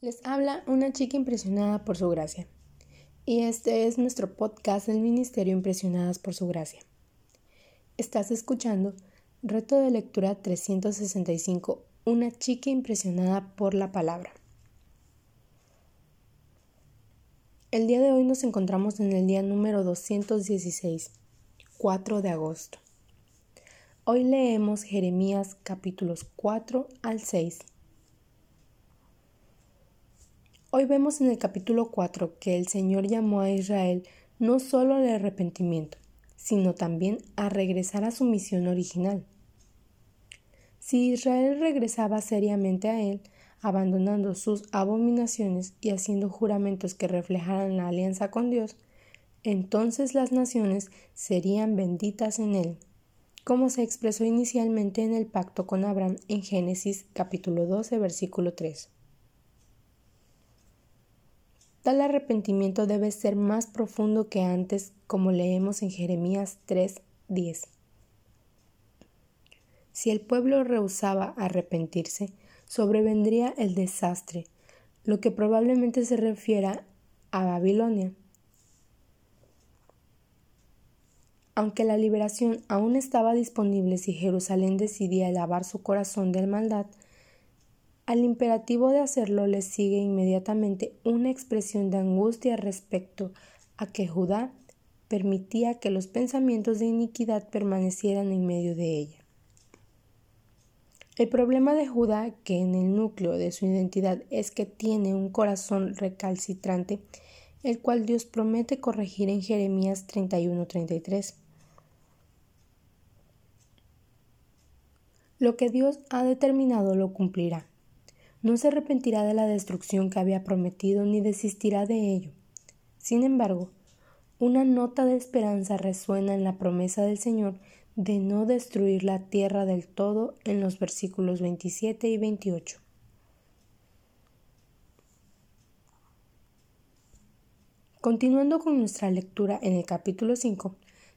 Les habla una chica impresionada por su gracia. Y este es nuestro podcast del Ministerio Impresionadas por su gracia. Estás escuchando Reto de Lectura 365, una chica impresionada por la palabra. El día de hoy nos encontramos en el día número 216, 4 de agosto. Hoy leemos Jeremías capítulos 4 al 6 Hoy vemos en el capítulo 4 que el Señor llamó a Israel no solo al arrepentimiento, sino también a regresar a su misión original. Si Israel regresaba seriamente a Él, abandonando sus abominaciones y haciendo juramentos que reflejaran la alianza con Dios, entonces las naciones serían benditas en Él, como se expresó inicialmente en el pacto con Abraham en Génesis capítulo 12 versículo 3. Tal arrepentimiento debe ser más profundo que antes, como leemos en Jeremías 3:10. Si el pueblo rehusaba arrepentirse, sobrevendría el desastre, lo que probablemente se refiera a Babilonia. Aunque la liberación aún estaba disponible si Jerusalén decidía lavar su corazón de maldad, al imperativo de hacerlo le sigue inmediatamente una expresión de angustia respecto a que Judá permitía que los pensamientos de iniquidad permanecieran en medio de ella. El problema de Judá, que en el núcleo de su identidad es que tiene un corazón recalcitrante, el cual Dios promete corregir en Jeremías 31:33. Lo que Dios ha determinado lo cumplirá no se arrepentirá de la destrucción que había prometido ni desistirá de ello. Sin embargo, una nota de esperanza resuena en la promesa del Señor de no destruir la tierra del todo en los versículos 27 y 28. Continuando con nuestra lectura en el capítulo 5,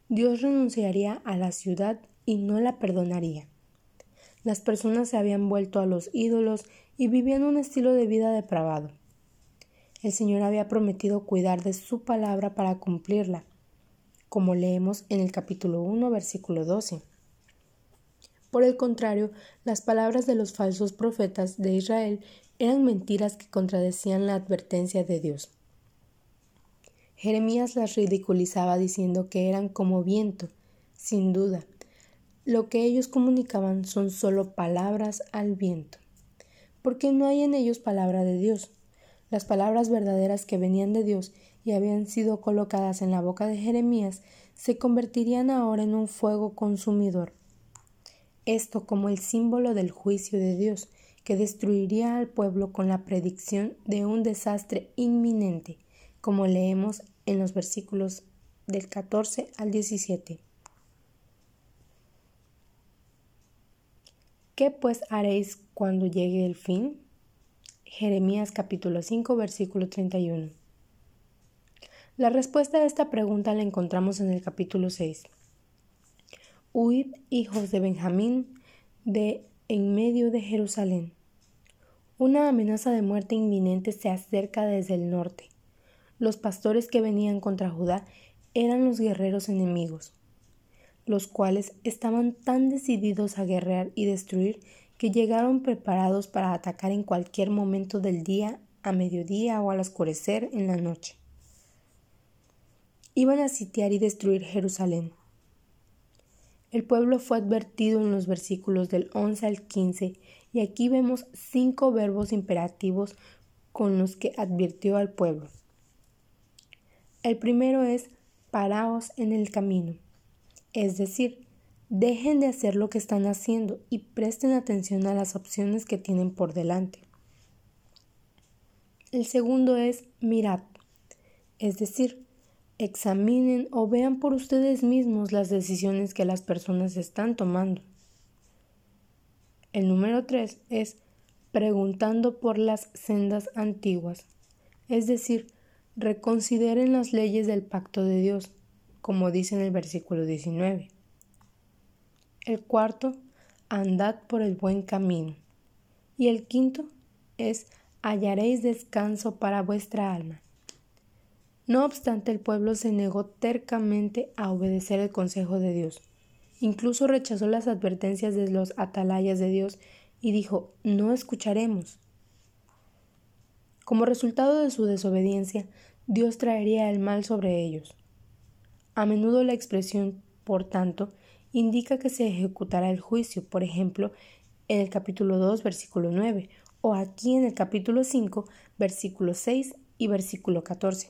Dios renunciaría a la ciudad y no la perdonaría. Las personas se habían vuelto a los ídolos y vivían un estilo de vida depravado. El Señor había prometido cuidar de su palabra para cumplirla, como leemos en el capítulo 1, versículo 12. Por el contrario, las palabras de los falsos profetas de Israel eran mentiras que contradecían la advertencia de Dios. Jeremías las ridiculizaba diciendo que eran como viento, sin duda, lo que ellos comunicaban son solo palabras al viento, porque no hay en ellos palabra de Dios. Las palabras verdaderas que venían de Dios y habían sido colocadas en la boca de Jeremías se convertirían ahora en un fuego consumidor. Esto como el símbolo del juicio de Dios, que destruiría al pueblo con la predicción de un desastre inminente, como leemos en los versículos del 14 al 17. ¿Qué pues haréis cuando llegue el fin? Jeremías capítulo 5 versículo 31. La respuesta a esta pregunta la encontramos en el capítulo 6. Huid, hijos de Benjamín, de en medio de Jerusalén. Una amenaza de muerte inminente se acerca desde el norte. Los pastores que venían contra Judá eran los guerreros enemigos los cuales estaban tan decididos a guerrear y destruir que llegaron preparados para atacar en cualquier momento del día, a mediodía o al oscurecer en la noche. Iban a sitiar y destruir Jerusalén. El pueblo fue advertido en los versículos del 11 al 15 y aquí vemos cinco verbos imperativos con los que advirtió al pueblo. El primero es paraos en el camino. Es decir, dejen de hacer lo que están haciendo y presten atención a las opciones que tienen por delante. El segundo es mirad, es decir, examinen o vean por ustedes mismos las decisiones que las personas están tomando. El número tres es preguntando por las sendas antiguas, es decir, reconsideren las leyes del pacto de Dios como dice en el versículo 19. El cuarto, andad por el buen camino. Y el quinto es hallaréis descanso para vuestra alma. No obstante, el pueblo se negó tercamente a obedecer el consejo de Dios. Incluso rechazó las advertencias de los atalayas de Dios y dijo, no escucharemos. Como resultado de su desobediencia, Dios traería el mal sobre ellos. A menudo la expresión, por tanto, indica que se ejecutará el juicio, por ejemplo, en el capítulo 2, versículo 9, o aquí en el capítulo 5, versículo 6 y versículo 14.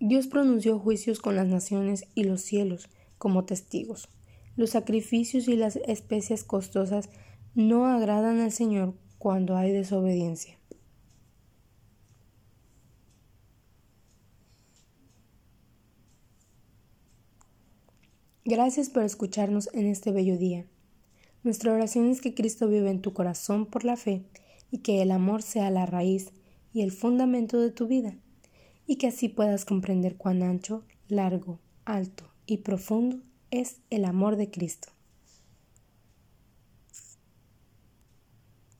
Dios pronunció juicios con las naciones y los cielos como testigos. Los sacrificios y las especias costosas no agradan al Señor cuando hay desobediencia. Gracias por escucharnos en este bello día. Nuestra oración es que Cristo vive en tu corazón por la fe y que el amor sea la raíz y el fundamento de tu vida, y que así puedas comprender cuán ancho, largo, alto y profundo es el amor de Cristo.